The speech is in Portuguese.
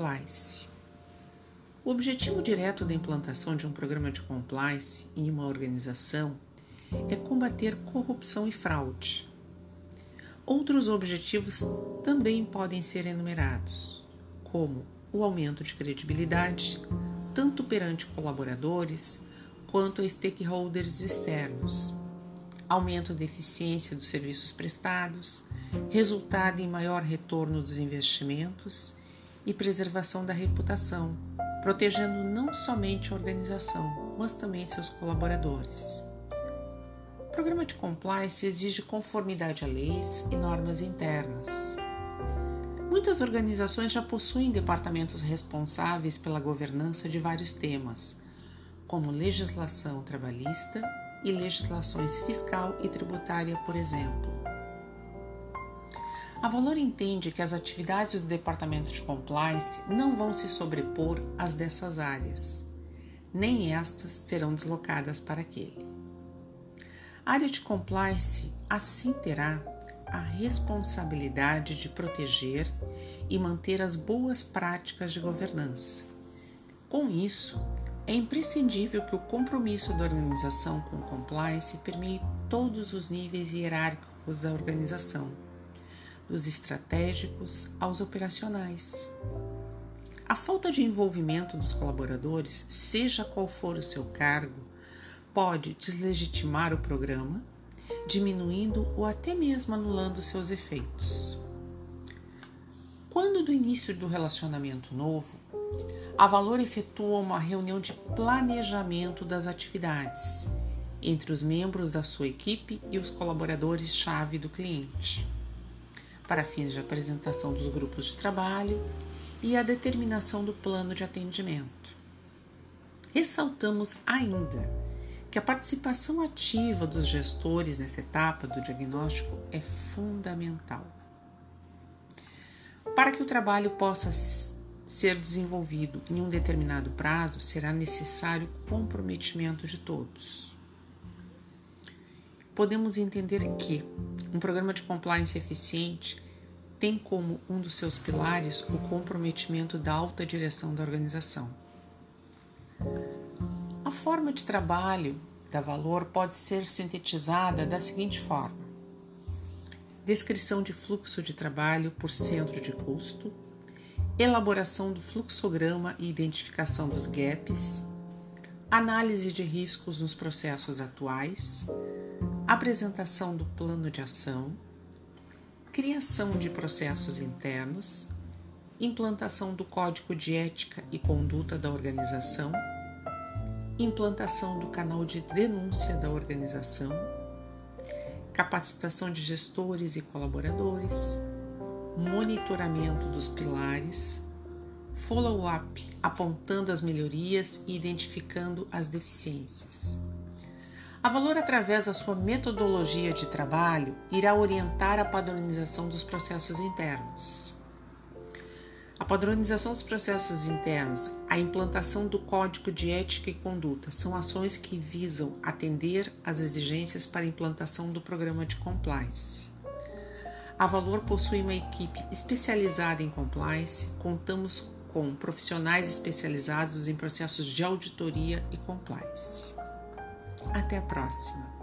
Compliance. O objetivo direto da implantação de um programa de compliance em uma organização é combater corrupção e fraude. Outros objetivos também podem ser enumerados, como o aumento de credibilidade, tanto perante colaboradores quanto stakeholders externos, aumento da eficiência dos serviços prestados, resultado em maior retorno dos investimentos e preservação da reputação, protegendo não somente a organização, mas também seus colaboradores. O programa de compliance exige conformidade a leis e normas internas. Muitas organizações já possuem departamentos responsáveis pela governança de vários temas, como legislação trabalhista e legislações fiscal e tributária, por exemplo. A Valor entende que as atividades do Departamento de Compliance não vão se sobrepor às dessas áreas, nem estas serão deslocadas para aquele. A área de Compliance assim terá a responsabilidade de proteger e manter as boas práticas de governança. Com isso, é imprescindível que o compromisso da organização com o compliance permeie todos os níveis hierárquicos da organização dos estratégicos aos operacionais. A falta de envolvimento dos colaboradores, seja qual for o seu cargo, pode deslegitimar o programa, diminuindo ou até mesmo anulando seus efeitos. Quando do início do relacionamento novo, a Valor efetua uma reunião de planejamento das atividades entre os membros da sua equipe e os colaboradores-chave do cliente para fins de apresentação dos grupos de trabalho e a determinação do plano de atendimento. Ressaltamos ainda que a participação ativa dos gestores nessa etapa do diagnóstico é fundamental. Para que o trabalho possa ser desenvolvido em um determinado prazo, será necessário comprometimento de todos. Podemos entender que um programa de compliance eficiente tem como um dos seus pilares o comprometimento da alta direção da organização. A forma de trabalho da Valor pode ser sintetizada da seguinte forma: descrição de fluxo de trabalho por centro de custo, elaboração do fluxograma e identificação dos gaps, análise de riscos nos processos atuais, apresentação do plano de ação, criação de processos internos, implantação do código de ética e conduta da organização, implantação do canal de denúncia da organização, capacitação de gestores e colaboradores, monitoramento dos pilares, follow-up apontando as melhorias e identificando as deficiências. A Valor, através da sua metodologia de trabalho, irá orientar a padronização dos processos internos. A padronização dos processos internos, a implantação do código de ética e conduta são ações que visam atender às exigências para a implantação do programa de compliance. A Valor possui uma equipe especializada em compliance, contamos com profissionais especializados em processos de auditoria e compliance. Até a próxima!